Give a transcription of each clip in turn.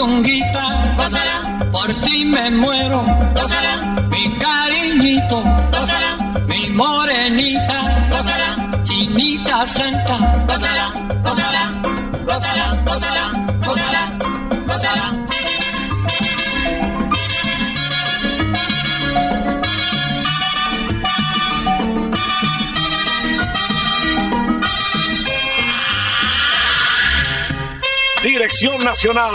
Puchunguita, gózala, por ti me muero, gózala, mi cariñito, gózala, mi morenita, gózala, chinita santa, gózala, gózala, gózala, gózala, gózala, gózala. Dirección Nacional,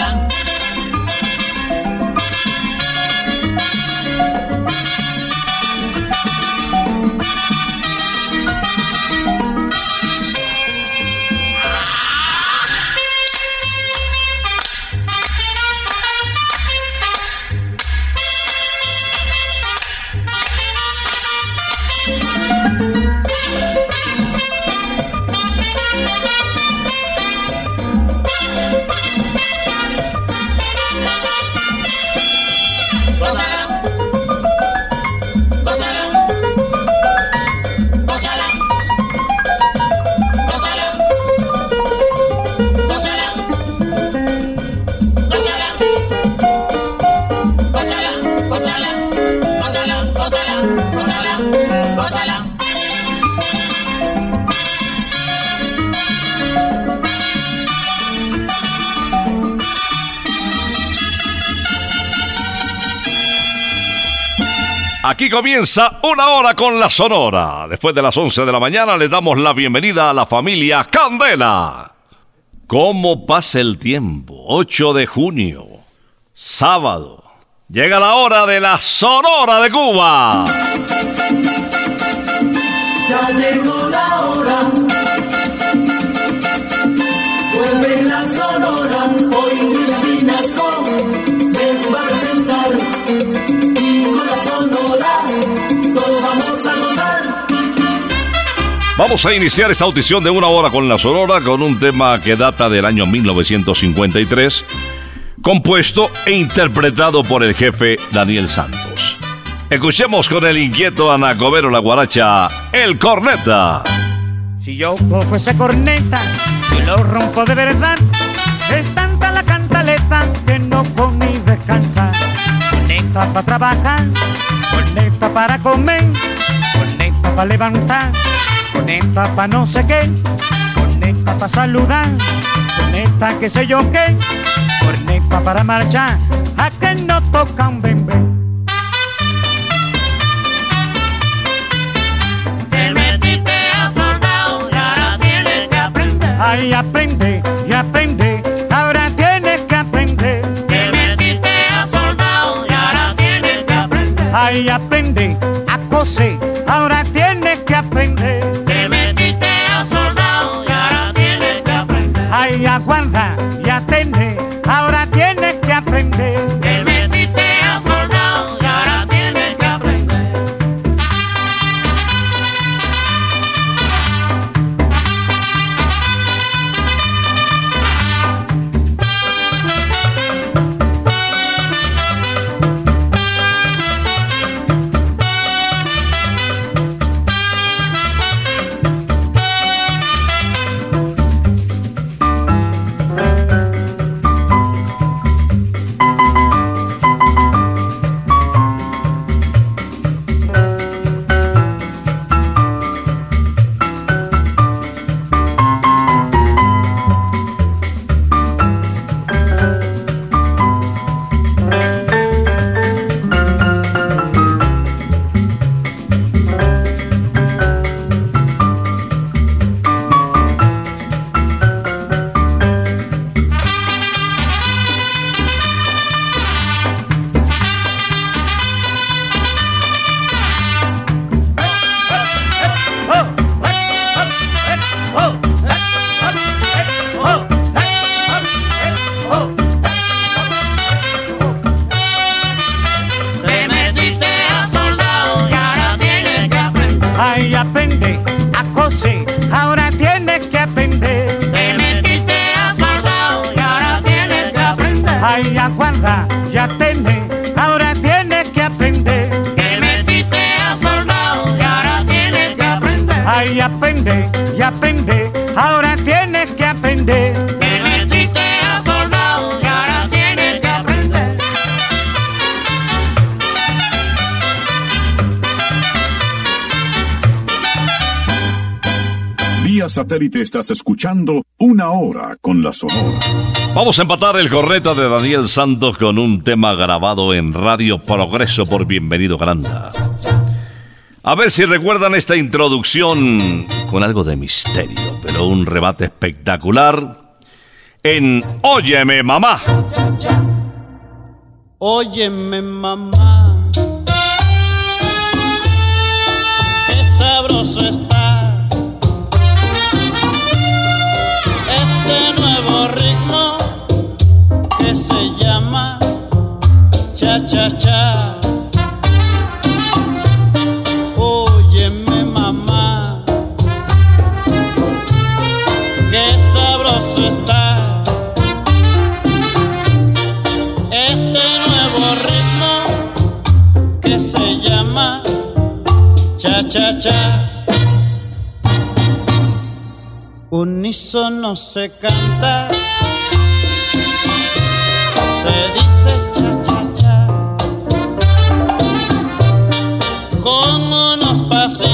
Aquí comienza una hora con la Sonora. Después de las 11 de la mañana le damos la bienvenida a la familia Candela. ¿Cómo pasa el tiempo? 8 de junio, sábado. Llega la hora de la Sonora de Cuba. Vamos a iniciar esta audición de una hora con la Sonora con un tema que data del año 1953, compuesto e interpretado por el jefe Daniel Santos. Escuchemos con el inquieto Anacobero la guaracha, El Corneta. Si yo cojo esa corneta y lo rompo de verdad, es tanta la cantaleta que no comí descansar. Corneta para trabajar, corneta para comer, corneta para levantar, con coneta pa' no sé qué, con coneta pa' saludar, coneta que sé yo qué, corneta para marchar, a que no tocan bembe. Te metiste a soldado y ahora tienes que aprender. Ahí aprende y aprende, ahora tienes que aprender. Te metiste a soldado y ahora tienes que aprender. Ahí aprende, acose, ahora tienes que aprender. satélite estás escuchando Una Hora con la Sonora. Vamos a empatar el correta de Daniel Santos con un tema grabado en Radio Progreso por Bienvenido Granda. A ver si recuerdan esta introducción con algo de misterio, pero un rebate espectacular en Óyeme Mamá. Óyeme Mamá. muchacha. Unísono se canta, se dice cha cha cha. ¿Cómo nos pasa?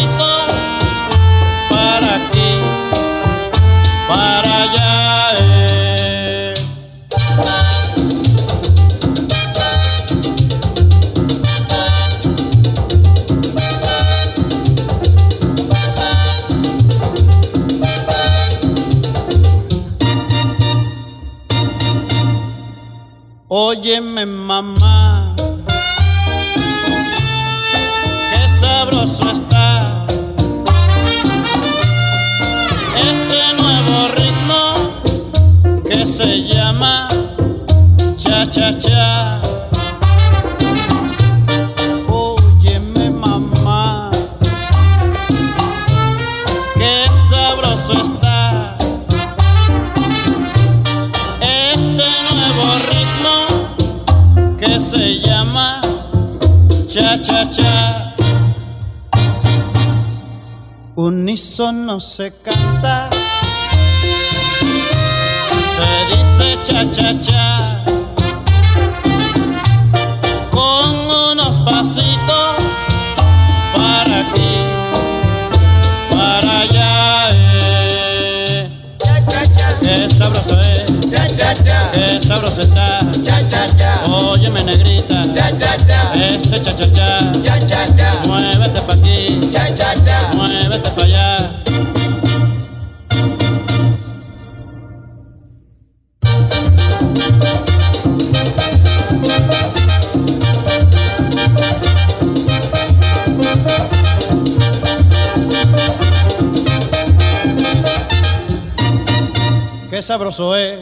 Sabroso es,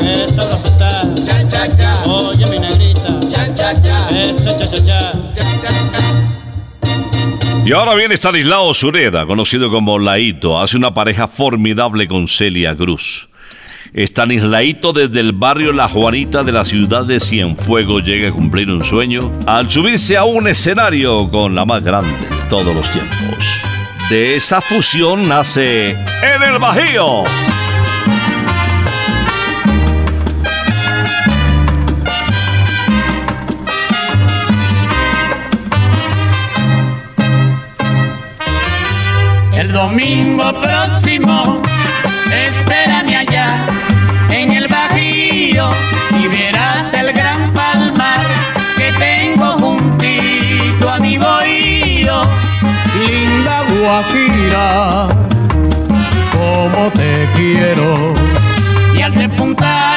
qué sabroso está. Oye mi negrita, este cha cha cha. Y ahora viene Stanislao Sureda, conocido como Laito. Hace una pareja formidable con Celia Cruz. Stanislaito desde el barrio La Juanita de la ciudad de Cienfuegos llega a cumplir un sueño al subirse a un escenario con la más grande de todos los tiempos. De esa fusión nace En el Bajío. Domingo próximo, espérame allá en el Bajío y verás el gran palmar que tengo juntito a mi bohío. Linda Guajira, como te quiero. Y al despuntar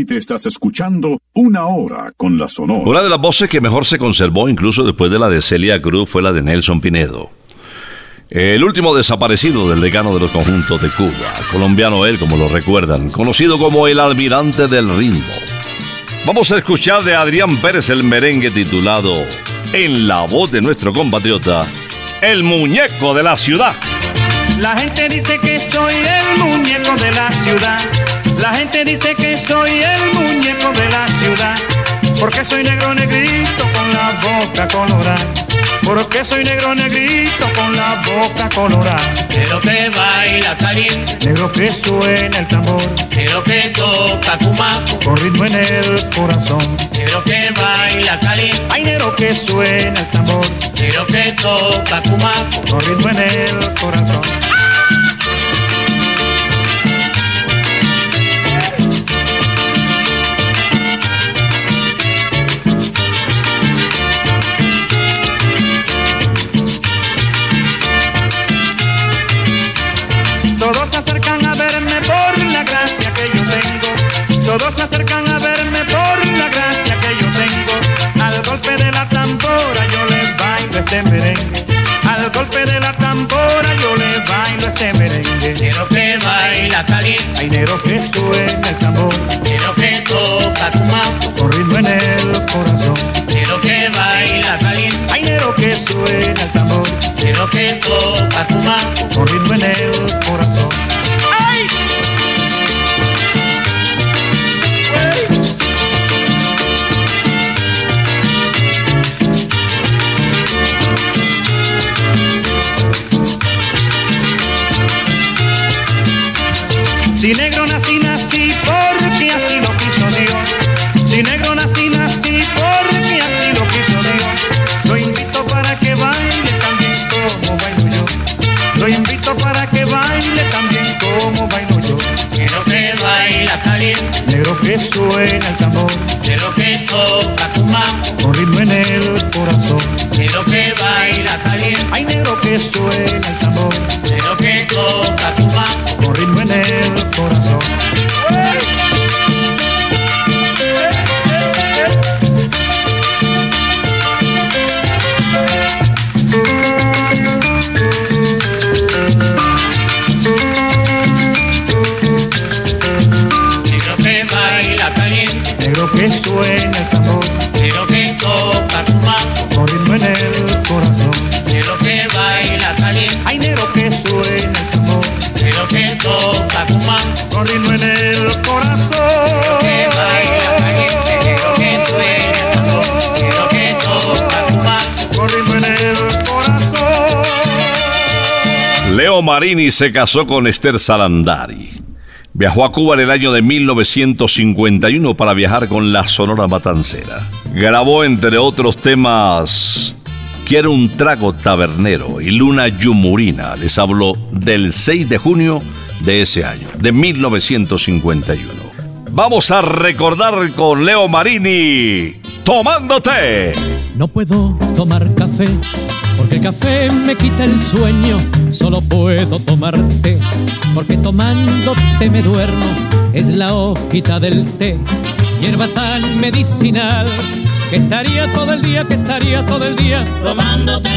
satélite estás escuchando Una Hora con la Sonora. Una de las voces que mejor se conservó, incluso después de la de Celia Cruz, fue la de Nelson Pinedo. El último desaparecido del decano de los conjuntos de Cuba, colombiano él, como lo recuerdan, conocido como el almirante del ritmo. Vamos a escuchar de Adrián Pérez el merengue titulado En la voz de nuestro compatriota, El muñeco de la ciudad. La gente dice que soy el muñeco de la ciudad. La gente dice que soy el muñeco de la ciudad. Porque soy negro negrito con la boca colorada. Porque soy negro negrito con la boca colorada. Pero que baila caliente, Negro que suena el tambor. pero que toca cumaco, Con ritmo en el corazón. pero que baila caliente, Ay, negro que suena el tambor. pero que toca cumaco. Con ritmo en el corazón. Este merengue. Al golpe de la tambora yo les bailo este merengue. Pero que baila caliente, Ay, negro que suena el tambor. pero que toca cumaco, Con ritmo en el corazón. pero que baila caliente, Ay, negro que suena el tambor. pero que toca cumaco. Con ritmo en el corazón. Que suena el tambor, Marini se casó con Esther Salandari. Viajó a Cuba en el año de 1951 para viajar con la Sonora Matancera. Grabó entre otros temas Quiero un trago tabernero y Luna Yumurina. Les hablo del 6 de junio de ese año, de 1951. Vamos a recordar con Leo Marini, Tomándote. No puedo tomar café el café me quita el sueño. Solo puedo tomar té porque tomándote me duermo. Es la hojita del té, hierba tan medicinal que estaría todo el día, que estaría todo el día, Tomándote,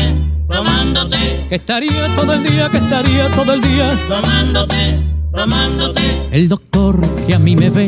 tomándote, que estaría todo el día, que estaría todo el día. tomándote, tomándote. El doctor que a mí me ve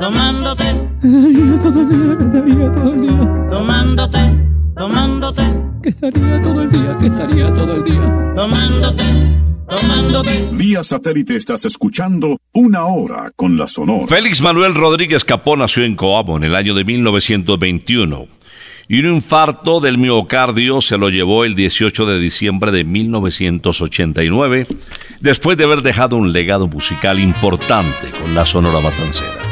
tomándote, que estaría todo el día, que estaría todo el día. tomándote, tomándote, que estaría todo el día, que estaría todo el día. tomándote, tomándote. Vía satélite estás escuchando Una Hora con la Sonora. Félix Manuel Rodríguez Capó nació en Coamo en el año de 1921 y un infarto del miocardio se lo llevó el 18 de diciembre de 1989 después de haber dejado un legado musical importante con la Sonora Matancera.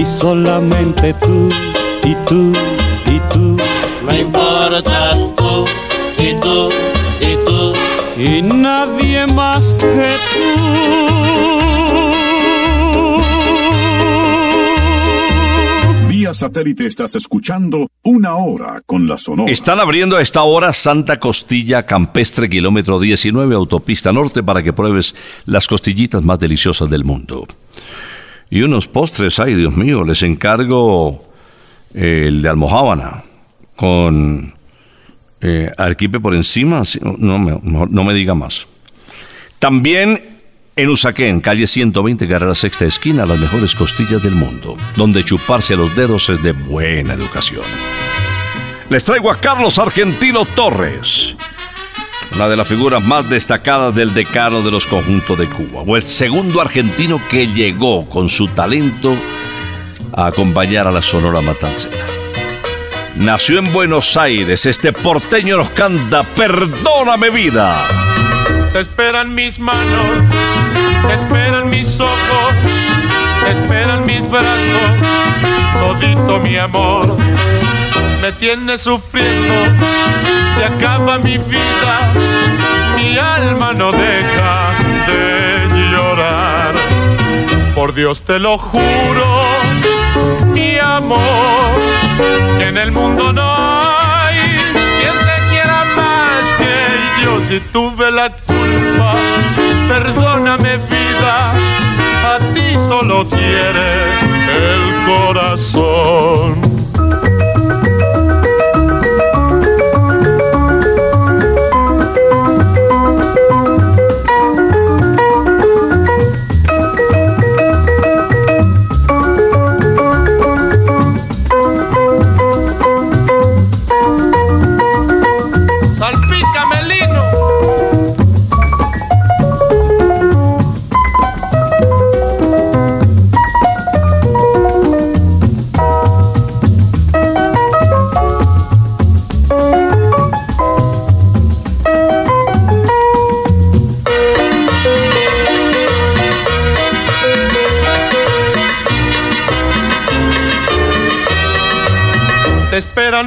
y solamente tú y tú y tú. Me importas tú y tú y tú. Y nadie más que tú. Vía satélite estás escuchando Una Hora con la Sonora. Están abriendo a esta hora Santa Costilla Campestre, kilómetro 19, autopista norte, para que pruebes las costillitas más deliciosas del mundo. Y unos postres, ay Dios mío, les encargo eh, el de almohábana con eh, arquipe por encima, no, me- diga más. También en Usaquén, calle 120, carrera sexta esquina, las mejores costillas del mundo, donde chuparse los dedos es de buena educación. Les traigo a Carlos Argentino Torres, una de las figuras más destacadas del decano de los conjuntos de Cuba, o el segundo argentino que llegó con su talento a acompañar a la Sonora Matancera. Nació en Buenos Aires, este porteño nos canta Perdóname vida. Te esperan mis manos, te esperan mis ojos, te esperan mis brazos, todito mi amor. Me tiene sufriendo, se acaba mi vida, mi alma no deja de llorar. Por Dios te lo juro, mi amor, que en el mundo no hay quien te quiera más que yo. Si tuve la culpa, perdóname vida, a ti solo quiere el corazón.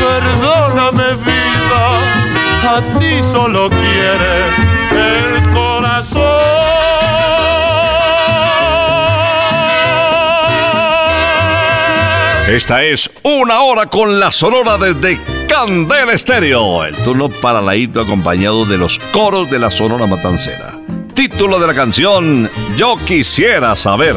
Perdóname vida, a ti solo quiere el corazón. Esta es una hora con la sonora desde Candel Estéreo. El turno para Laito acompañado de los coros de la Sonora Matancera. Título de la canción Yo quisiera saber.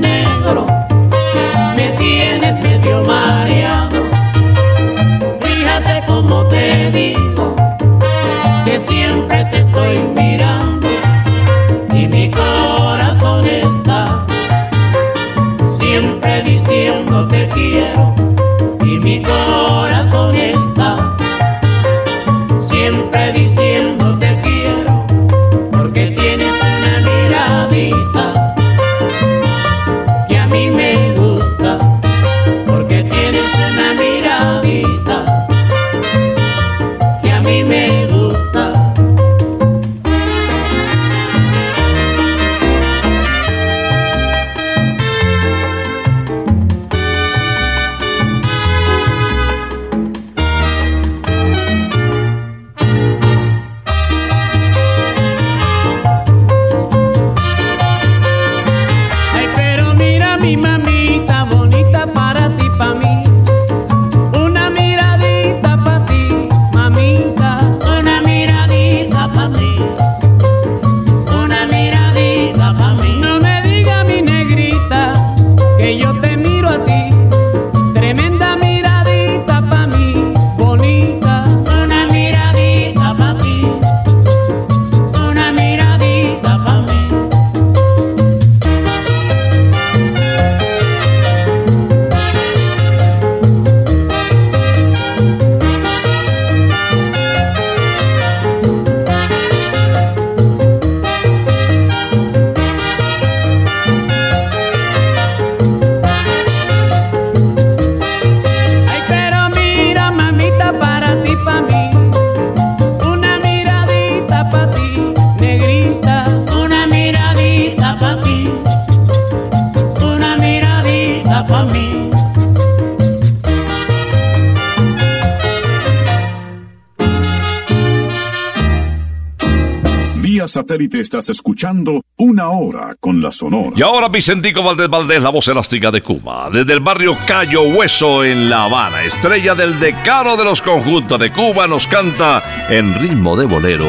Vía satélite estás escuchando una hora con la Sonora. Y ahora Vicentico Valdés Valdés, la voz elástica de Cuba. Desde el barrio Cayo Hueso en La Habana, estrella del decano de los conjuntos de Cuba, nos canta en ritmo de bolero.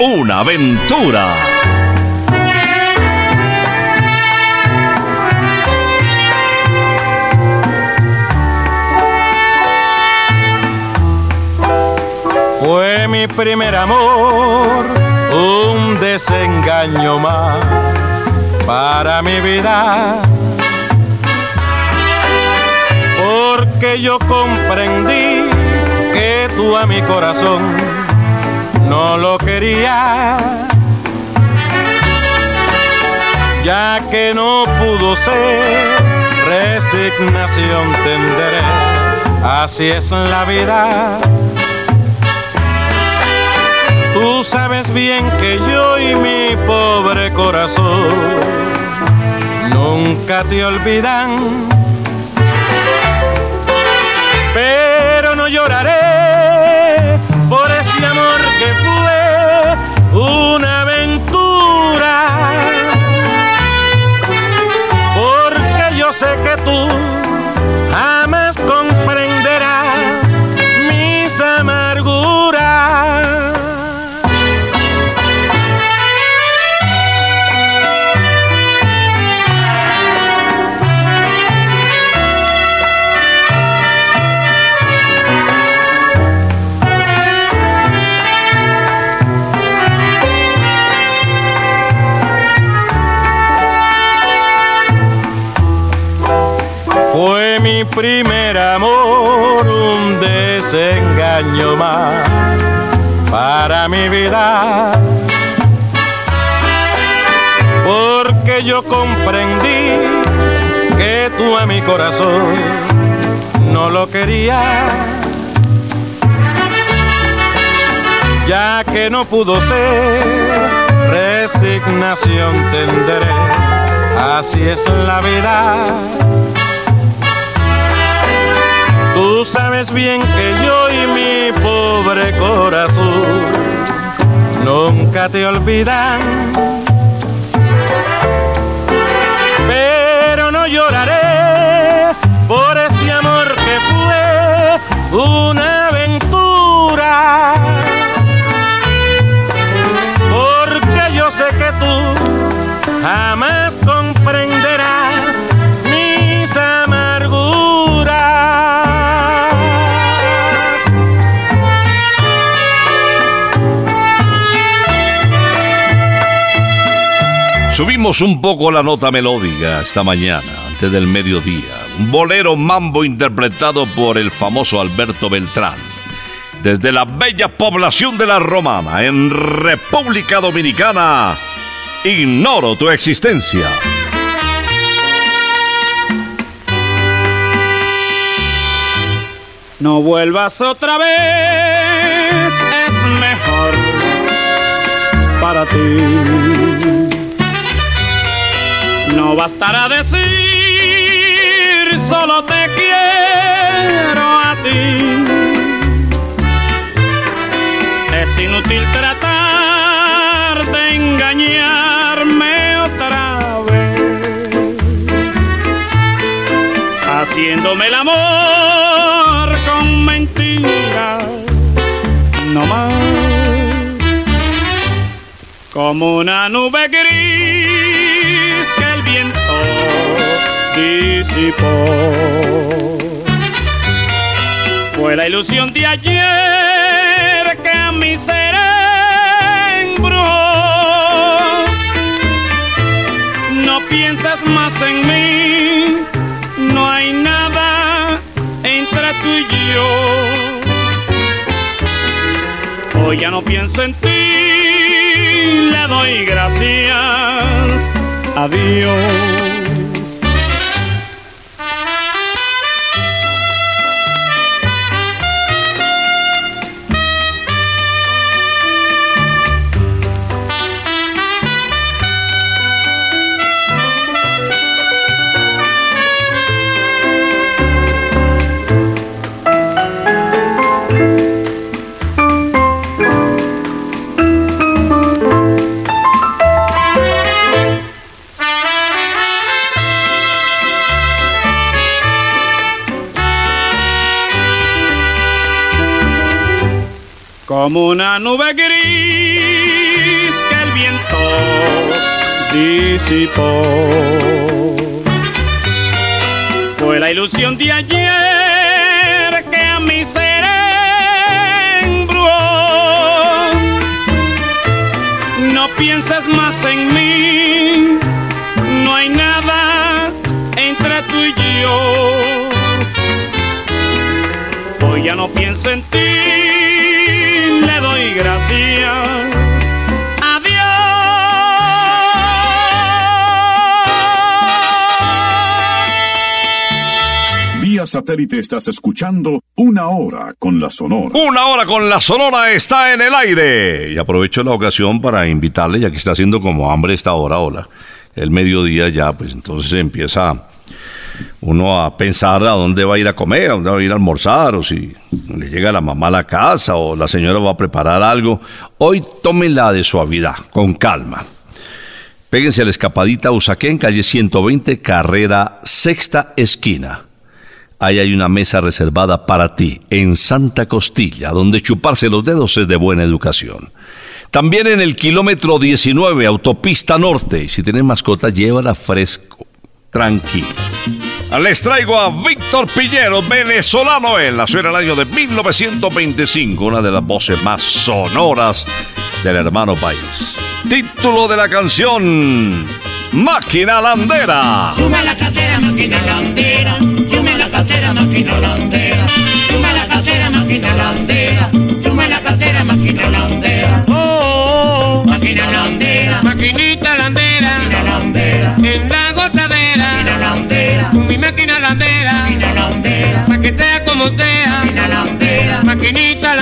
Una aventura. Fue mi primer amor, un desengaño más para mi vida. Porque yo comprendí que tú a mi corazón no lo querías, ya que no pudo ser resignación tendré, así es la vida. Tú sabes bien que yo y mi pobre corazón nunca te olvidan. Pero no lloraré por ese amor que fue una aventura. Porque yo sé que tú para mi vida. Porque yo comprendí que tú a mi corazón no lo querías. Ya que no pudo ser, resignación tendré. Así es la vida. Tú sabes bien que yo y mi pobre corazón nunca te olvidan. Pero no lloraré por ese amor que fue una aventura. Un poco la nota melódica esta mañana, antes del mediodía. Un bolero mambo interpretado por el famoso Alberto Beltrán. Desde la bella población de La Romana, en República Dominicana, ignoro tu existencia. No vuelvas otra vez, es mejor para ti. No bastará decir, solo te quiero a ti. Es inútil tratar de engañarme otra vez haciéndome el amor con mentiras, no más. Como una nube gris disipó. Fue la ilusión de ayer que a mi ser embrujó. No piensas más en mí, no hay nada entre tú y yo. Hoy ya no pienso en ti, le doy gracias a Dios. Como una nube gris que el viento disipó. Fue la ilusión de ayer que a mi ser embrujó. No pienses más en mí, no hay nada entre tú y yo. Hoy ya no pienso en ti, gracias a Vía satélite estás escuchando Una Hora con la Sonora. Una hora con la Sonora está en el aire. Y aprovecho la ocasión para invitarle, ya que está haciendo como hambre esta hora, hola. El mediodía ya, pues entonces empieza uno a pensar a dónde va a ir a comer, a dónde va a ir a almorzar, o si le llega la mamá a la casa, o la señora va a preparar algo. Hoy tómenla de suavidad, con calma. Péguense a la escapadita Usaquén, calle 120, carrera sexta esquina. Ahí hay una mesa reservada para ti, en Santa Costilla, donde chuparse los dedos es de buena educación. También en el kilómetro 19, autopista norte. Si tienes mascota, llévala fresco, tranquilo. Les traigo a Víctor Piñero, venezolano él. Nació en el año de 1925, una de las voces más sonoras del hermano país. Título de la canción, Máquina Landera. La landera. Como sea, Máquina landera. maquinita.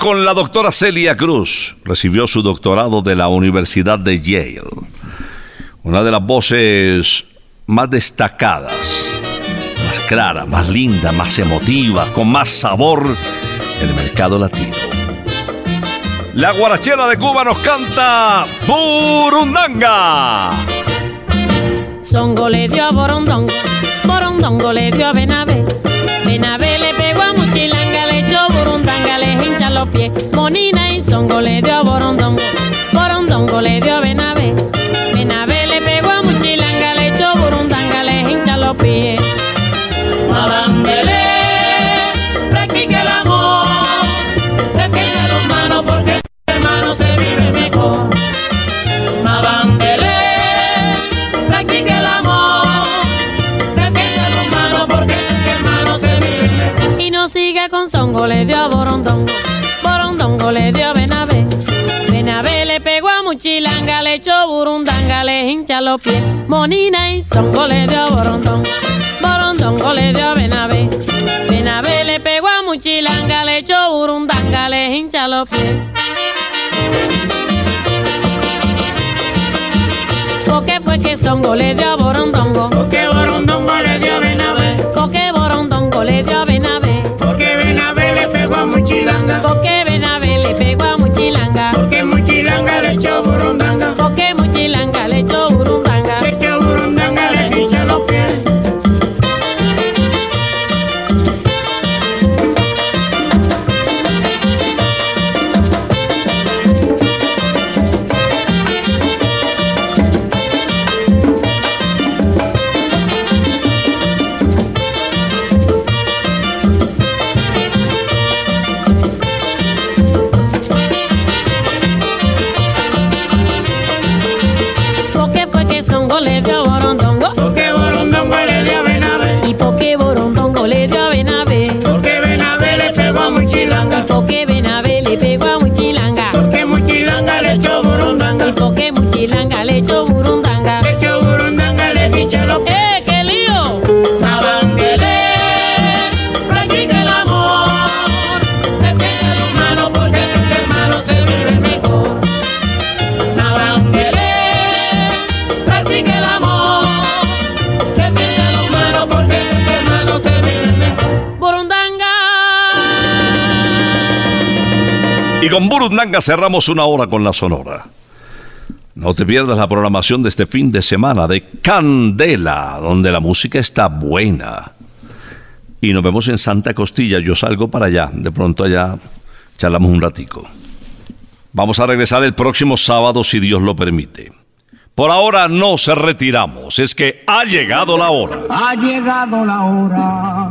Con la doctora Celia Cruz. Recibió su doctorado de la Universidad de Yale. Una de las voces más destacadas, más clara, más linda, más emotiva, con más sabor en el mercado latino. La guarachera de Cuba nos canta Burundanga. Songo le dio a Borondongo, Borondongo le dio a Benavé. Benavé le los pies. Monina y Songo le dio a Borondongo, los pies. Monina y Songo le dio a Borondongo, le dio a Benavé. Benavé le pegó a Muchilanga, le echó Burundanga, le hincha los pies. ¿Por qué fue que Songo le dio a Borondongo? Porque Borondongo le dio a Benavé, ¿Por qué Borondongo le dio a cerramos una hora con la Sonora. No te pierdas la programación de este fin de semana de Candela, donde la música está buena. Y nos vemos en Santa Costilla. Yo salgo para allá. De pronto allá charlamos un ratico. Vamos a regresar el próximo sábado si Dios lo permite. Por ahora no se retiramos. Es que ha llegado la hora. Ha llegado la hora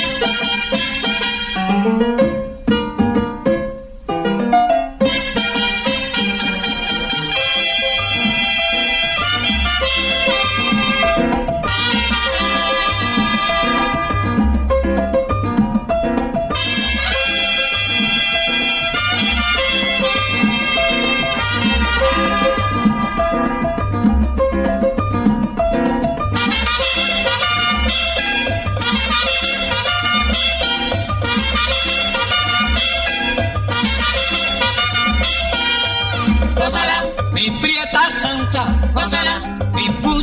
Gózala, mi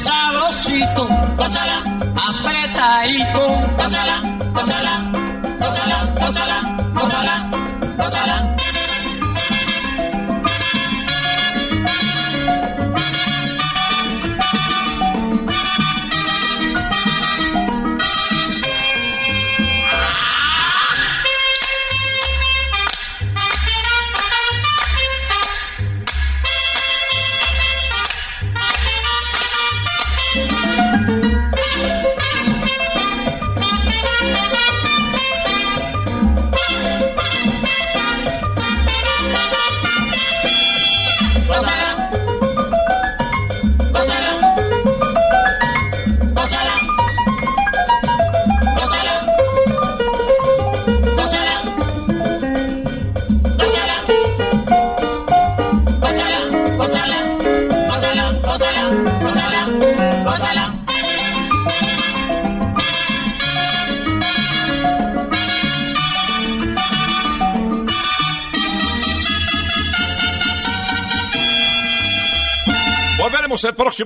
sabrosito, pásala, apretadito, pásala, pásala, pásala, pásala, pásala, pásala.